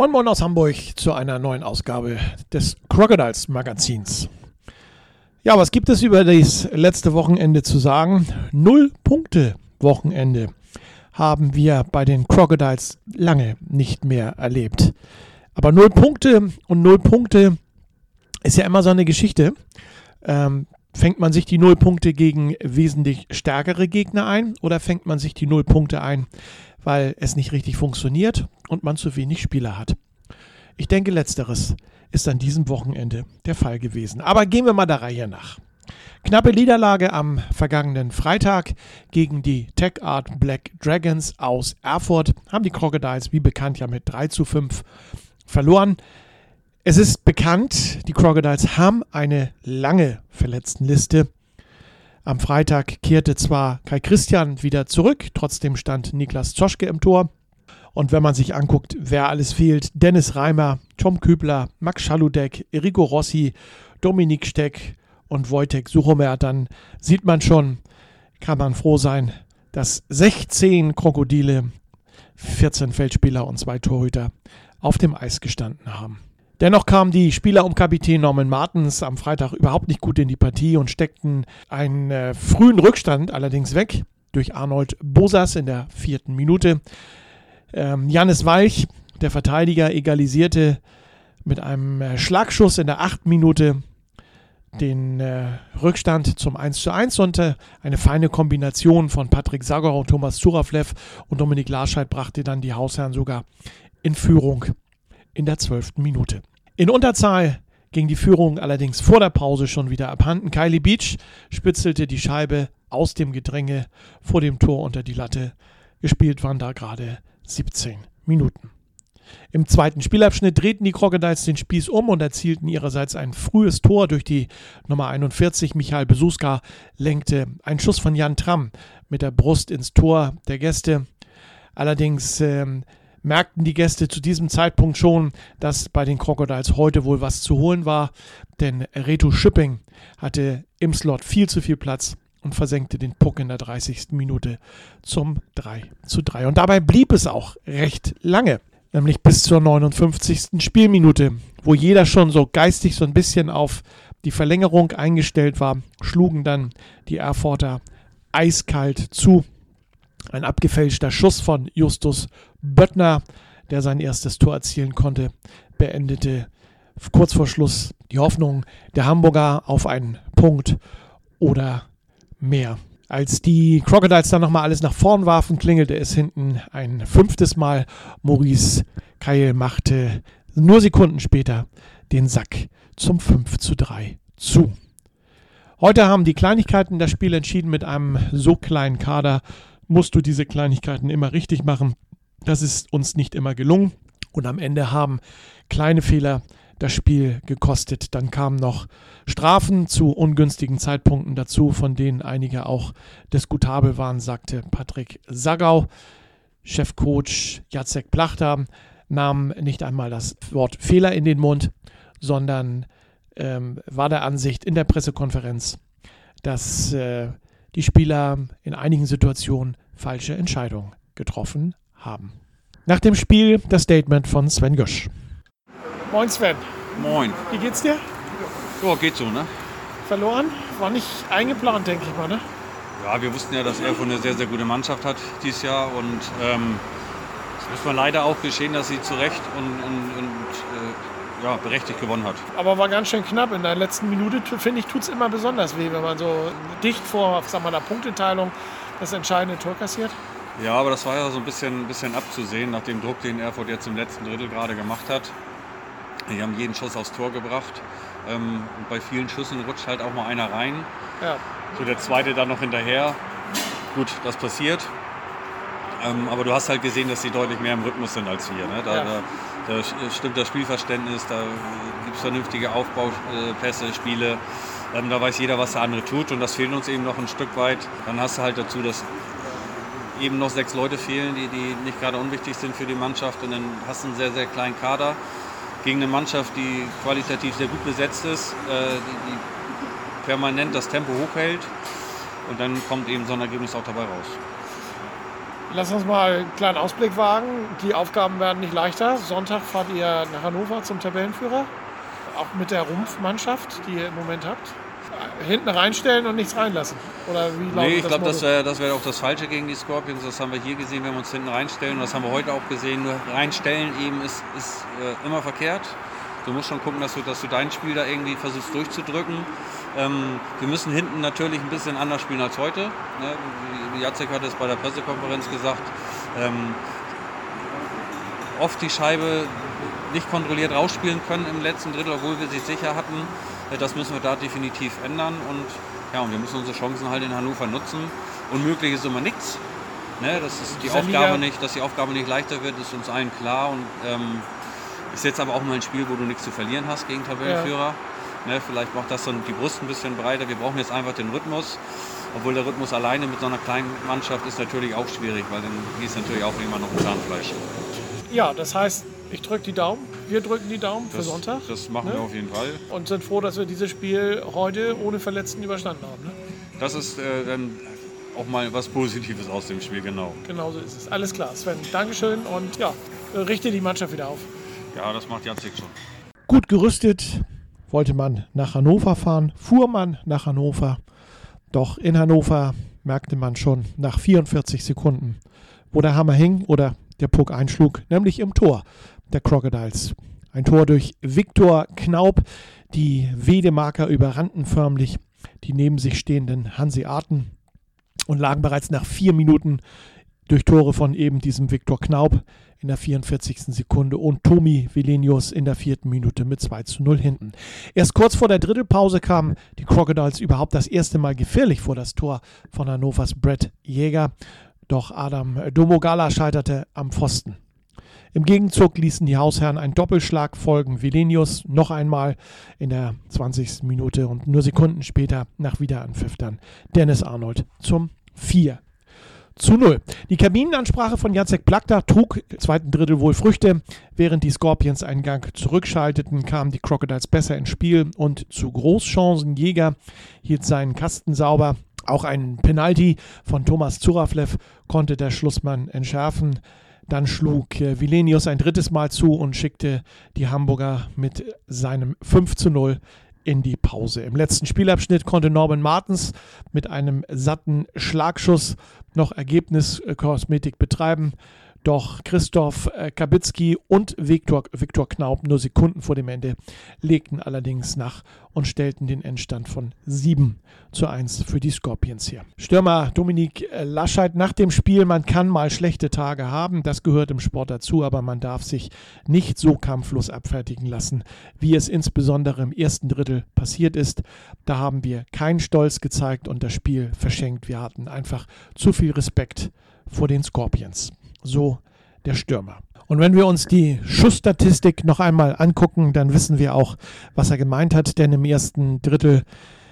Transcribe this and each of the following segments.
Moin Moin aus Hamburg zu einer neuen Ausgabe des Crocodiles Magazins. Ja, was gibt es über das letzte Wochenende zu sagen? Null Punkte Wochenende haben wir bei den Crocodiles lange nicht mehr erlebt. Aber null Punkte und null Punkte ist ja immer so eine Geschichte. Ähm, fängt man sich die null Punkte gegen wesentlich stärkere Gegner ein oder fängt man sich die null Punkte ein, weil es nicht richtig funktioniert und man zu wenig Spieler hat. Ich denke, letzteres ist an diesem Wochenende der Fall gewesen. Aber gehen wir mal der Reihe nach. Knappe Niederlage am vergangenen Freitag gegen die Tech Art Black Dragons aus Erfurt haben die Crocodiles wie bekannt ja mit 3 zu 5 verloren. Es ist bekannt, die Crocodiles haben eine lange Verletztenliste. Am Freitag kehrte zwar Kai Christian wieder zurück, trotzdem stand Niklas Zoschke im Tor. Und wenn man sich anguckt, wer alles fehlt, Dennis Reimer, Tom Kübler, Max Schaludek, Enrico Rossi, Dominik Steck und Wojtek Suchomer, dann sieht man schon, kann man froh sein, dass 16 Krokodile, 14 Feldspieler und zwei Torhüter auf dem Eis gestanden haben. Dennoch kamen die Spieler um Kapitän Norman Martens am Freitag überhaupt nicht gut in die Partie und steckten einen äh, frühen Rückstand allerdings weg durch Arnold Bosas in der vierten Minute. Ähm, Janis Walch, der Verteidiger, egalisierte mit einem äh, Schlagschuss in der achten Minute den äh, Rückstand zum 1 zu 1 und äh, eine feine Kombination von Patrick Sagor und Thomas Zuraflev und Dominik Larscheid brachte dann die Hausherren sogar in Führung in der zwölften Minute. In Unterzahl ging die Führung allerdings vor der Pause schon wieder abhanden. Kylie Beach spitzelte die Scheibe aus dem Gedränge vor dem Tor unter die Latte. Gespielt waren da gerade 17 Minuten. Im zweiten Spielabschnitt drehten die Crocodiles den Spieß um und erzielten ihrerseits ein frühes Tor durch die Nummer 41. Michael Besuska lenkte einen Schuss von Jan Tramm mit der Brust ins Tor der Gäste. Allerdings ähm, merkten die Gäste zu diesem Zeitpunkt schon, dass bei den Crocodiles heute wohl was zu holen war, denn Reto Shipping hatte im Slot viel zu viel Platz und versenkte den Puck in der 30. Minute zum 3 zu 3. Und dabei blieb es auch recht lange, nämlich bis zur 59. Spielminute, wo jeder schon so geistig so ein bisschen auf die Verlängerung eingestellt war, schlugen dann die Erfurter eiskalt zu ein abgefälschter Schuss von Justus Böttner, der sein erstes Tor erzielen konnte, beendete kurz vor Schluss die Hoffnung der Hamburger auf einen Punkt oder mehr. Als die Crocodiles dann nochmal alles nach vorn warfen, klingelte es hinten ein fünftes Mal. Maurice Keil machte nur Sekunden später den Sack zum 5 zu 3 zu. Heute haben die Kleinigkeiten das Spiel entschieden mit einem so kleinen Kader musst du diese Kleinigkeiten immer richtig machen. Das ist uns nicht immer gelungen. Und am Ende haben kleine Fehler das Spiel gekostet. Dann kamen noch Strafen zu ungünstigen Zeitpunkten dazu, von denen einige auch diskutabel waren, sagte Patrick Sagau. Chefcoach Jacek Plachter nahm nicht einmal das Wort Fehler in den Mund, sondern ähm, war der Ansicht in der Pressekonferenz, dass äh, die Spieler in einigen Situationen falsche Entscheidungen getroffen haben. Nach dem Spiel das Statement von Sven Gösch. Moin Sven. Moin. Wie geht's dir? Ja, geht so, ne? Verloren? War nicht eingeplant, denke ich mal, ne? Ja, wir wussten ja, dass Erfurt eine sehr, sehr gute Mannschaft hat dieses Jahr und ähm, es muss man leider auch geschehen, dass sie zu Recht und, und, und äh, ja, berechtigt gewonnen hat. Aber war ganz schön knapp. In der letzten Minute, finde ich, tut es immer besonders weh, wenn man so dicht vor sag mal, der Punkteteilung das entscheidende Tor kassiert. Ja, aber das war ja so ein bisschen, bisschen abzusehen, nach dem Druck, den Erfurt jetzt im letzten Drittel gerade gemacht hat. Die haben jeden Schuss aufs Tor gebracht. Ähm, und bei vielen Schüssen rutscht halt auch mal einer rein. Ja. So der zweite dann noch hinterher. Gut, das passiert. Ähm, aber du hast halt gesehen, dass sie deutlich mehr im Rhythmus sind als wir. Ne? Da, ja. da, äh, stimmt das Spielverständnis, da gibt es vernünftige Aufbaupässe, Spiele. Ähm, da weiß jeder, was der andere tut und das fehlt uns eben noch ein Stück weit. Dann hast du halt dazu, dass eben noch sechs Leute fehlen, die, die nicht gerade unwichtig sind für die Mannschaft und dann hast du einen sehr, sehr kleinen Kader gegen eine Mannschaft, die qualitativ sehr gut besetzt ist, äh, die, die permanent das Tempo hochhält und dann kommt eben so ein Ergebnis auch dabei raus. Lass uns mal einen kleinen Ausblick wagen. Die Aufgaben werden nicht leichter. Sonntag fahrt ihr nach Hannover zum Tabellenführer. Auch mit der Rumpfmannschaft, die ihr im Moment habt. Hinten reinstellen und nichts reinlassen. Oder wie nee, ich glaube, das wäre das wär auch das Falsche gegen die Scorpions. Das haben wir hier gesehen, wenn wir uns hinten reinstellen. Und das haben wir heute auch gesehen. Nur reinstellen eben ist, ist äh, immer verkehrt. Du musst schon gucken, dass du, dass du dein Spiel da irgendwie versuchst durchzudrücken. Ähm, wir müssen hinten natürlich ein bisschen anders spielen als heute. Ne? Jacek hat es bei der Pressekonferenz gesagt. Ähm, oft die Scheibe nicht kontrolliert rausspielen können im letzten Drittel, obwohl wir sie sicher hatten. Äh, das müssen wir da definitiv ändern. Und, ja, und wir müssen unsere Chancen halt in Hannover nutzen. Unmöglich ist immer nichts. Ne? Das ist die Aufgabe nicht, dass die Aufgabe nicht leichter wird, ist uns allen klar. Und ähm, ist jetzt aber auch mal ein Spiel, wo du nichts zu verlieren hast gegen Tabellenführer. Ja. Ne, vielleicht macht das dann die Brust ein bisschen breiter. Wir brauchen jetzt einfach den Rhythmus. Obwohl der Rhythmus alleine mit so einer kleinen Mannschaft ist natürlich auch schwierig, weil dann ist natürlich auch irgendwann noch ein Zahnfleisch. Ja, das heißt, ich drücke die Daumen. Wir drücken die Daumen das, für Sonntag. Das machen ne? wir auf jeden Fall. Und sind froh, dass wir dieses Spiel heute ohne Verletzten überstanden haben. Ne? Das ist äh, dann auch mal was Positives aus dem Spiel, genau. Genau so ist es. Alles klar, Sven. Dankeschön und ja, richte die Mannschaft wieder auf. Ja, das macht Jacek schon. Gut gerüstet wollte man nach Hannover fahren, fuhr man nach Hannover. Doch in Hannover merkte man schon nach 44 Sekunden, wo der Hammer hing oder der Puck einschlug, nämlich im Tor der Crocodiles. Ein Tor durch Viktor Knaub. Die Wedemarker überrannten förmlich die neben sich stehenden Hanseaten und lagen bereits nach vier Minuten durch Tore von eben diesem Viktor Knaub in der 44. Sekunde und Tomi Velenius in der vierten Minute mit 2 zu 0 hinten. Erst kurz vor der Drittelpause kamen die Crocodiles überhaupt das erste Mal gefährlich vor das Tor von Hannovers Brett Jäger. Doch Adam Domogala scheiterte am Pfosten. Im Gegenzug ließen die Hausherren einen Doppelschlag folgen. Vilenius noch einmal in der 20. Minute und nur Sekunden später nach Wiederanpfiff dann Dennis Arnold zum 4 zu 0. Die Kabinenansprache von Jacek Plakta trug im zweiten Drittel wohl Früchte. Während die Scorpions einen Gang zurückschalteten, kamen die Crocodiles besser ins Spiel und zu Großchancen. Jäger hielt seinen Kasten sauber. Auch ein Penalty von Thomas Zuraflev konnte der Schlussmann entschärfen. Dann schlug äh, Vilenius ein drittes Mal zu und schickte die Hamburger mit seinem 5 zu 0 in die Pause. Im letzten Spielabschnitt konnte Norman Martens mit einem satten Schlagschuss noch Ergebniskosmetik betreiben. Doch Christoph äh, Kabitzki und Viktor, Viktor Knaub nur Sekunden vor dem Ende legten allerdings nach und stellten den Endstand von 7 zu 1 für die Scorpions hier. Stürmer Dominik äh, Lascheit nach dem Spiel, man kann mal schlechte Tage haben, das gehört im Sport dazu, aber man darf sich nicht so kampflos abfertigen lassen, wie es insbesondere im ersten Drittel passiert ist. Da haben wir keinen Stolz gezeigt und das Spiel verschenkt. Wir hatten einfach zu viel Respekt vor den Scorpions so der Stürmer. Und wenn wir uns die Schussstatistik noch einmal angucken, dann wissen wir auch, was er gemeint hat, denn im ersten Drittel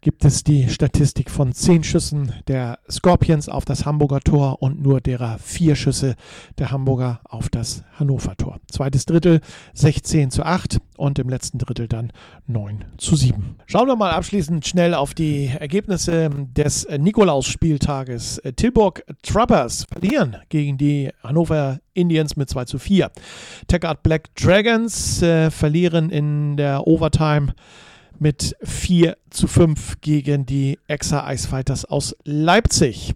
gibt es die Statistik von zehn Schüssen der Scorpions auf das Hamburger Tor und nur derer vier Schüsse der Hamburger auf das Hannover Tor. Zweites Drittel 16 zu 8 und im letzten Drittel dann 9 zu 7. Schauen wir mal abschließend schnell auf die Ergebnisse des Nikolaus-Spieltages. Tilburg Trappers verlieren gegen die Hannover Indians mit 2 zu 4. Taggart Black Dragons äh, verlieren in der Overtime mit 4 zu 5 gegen die Exa Ice Fighters aus Leipzig.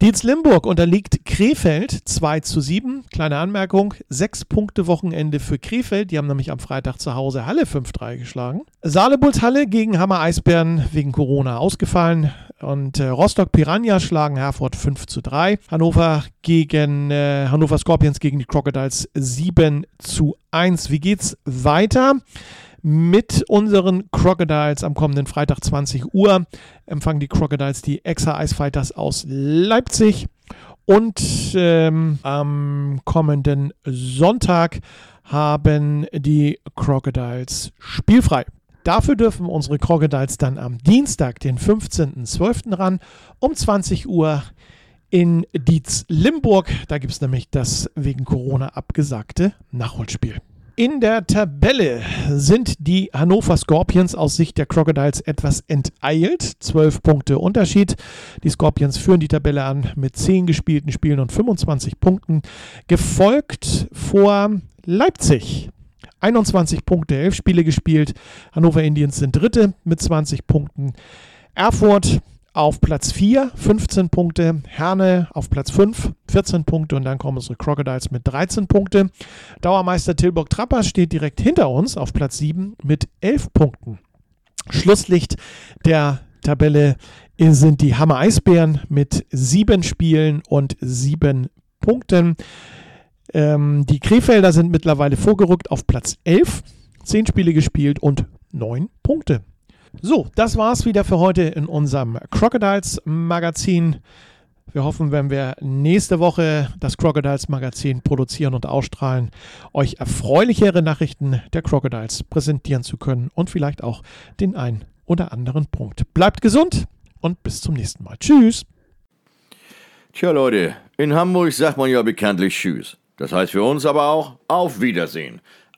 Dietz Limburg unterliegt Krefeld 2 zu 7. Kleine Anmerkung, 6 Punkte Wochenende für Krefeld. Die haben nämlich am Freitag zu Hause Halle 5-3 geschlagen. Saarlebuls Halle gegen Hammer Eisbären wegen Corona ausgefallen. Und äh, Rostock Piranha schlagen Herford 5 zu 3. Hannover gegen äh, Hannover Scorpions gegen die Crocodiles 7 zu 1. Wie geht's weiter? Mit unseren Crocodiles am kommenden Freitag 20 Uhr empfangen die Crocodiles die Exa Ice Fighters aus Leipzig. Und ähm, am kommenden Sonntag haben die Crocodiles spielfrei. Dafür dürfen unsere Crocodiles dann am Dienstag, den 15.12. ran, um 20 Uhr in Dietz-Limburg. Da gibt es nämlich das wegen Corona abgesagte Nachholspiel. In der Tabelle sind die Hannover Scorpions aus Sicht der Crocodiles etwas enteilt. Zwölf Punkte Unterschied. Die Scorpions führen die Tabelle an mit zehn gespielten Spielen und 25 Punkten. Gefolgt vor Leipzig. 21 Punkte, 11 Spiele gespielt. Hannover Indians sind Dritte mit 20 Punkten. Erfurt auf Platz 4, 15 Punkte. Herne auf Platz 5, 14 Punkte. Und dann kommen unsere Crocodiles mit 13 Punkte. Dauermeister Tilburg Trapper steht direkt hinter uns auf Platz 7 mit 11 Punkten. Schlusslicht der Tabelle sind die Hammer Eisbären mit 7 Spielen und 7 Punkten. Ähm, die Krefelder sind mittlerweile vorgerückt auf Platz 11. 10 Spiele gespielt und 9 Punkte. So, das war's wieder für heute in unserem Crocodiles Magazin. Wir hoffen, wenn wir nächste Woche das Crocodiles Magazin produzieren und ausstrahlen, euch erfreulichere Nachrichten der Crocodiles präsentieren zu können und vielleicht auch den einen oder anderen Punkt. Bleibt gesund und bis zum nächsten Mal. Tschüss. Tja Leute, in Hamburg sagt man ja bekanntlich Tschüss. Das heißt für uns aber auch Auf Wiedersehen.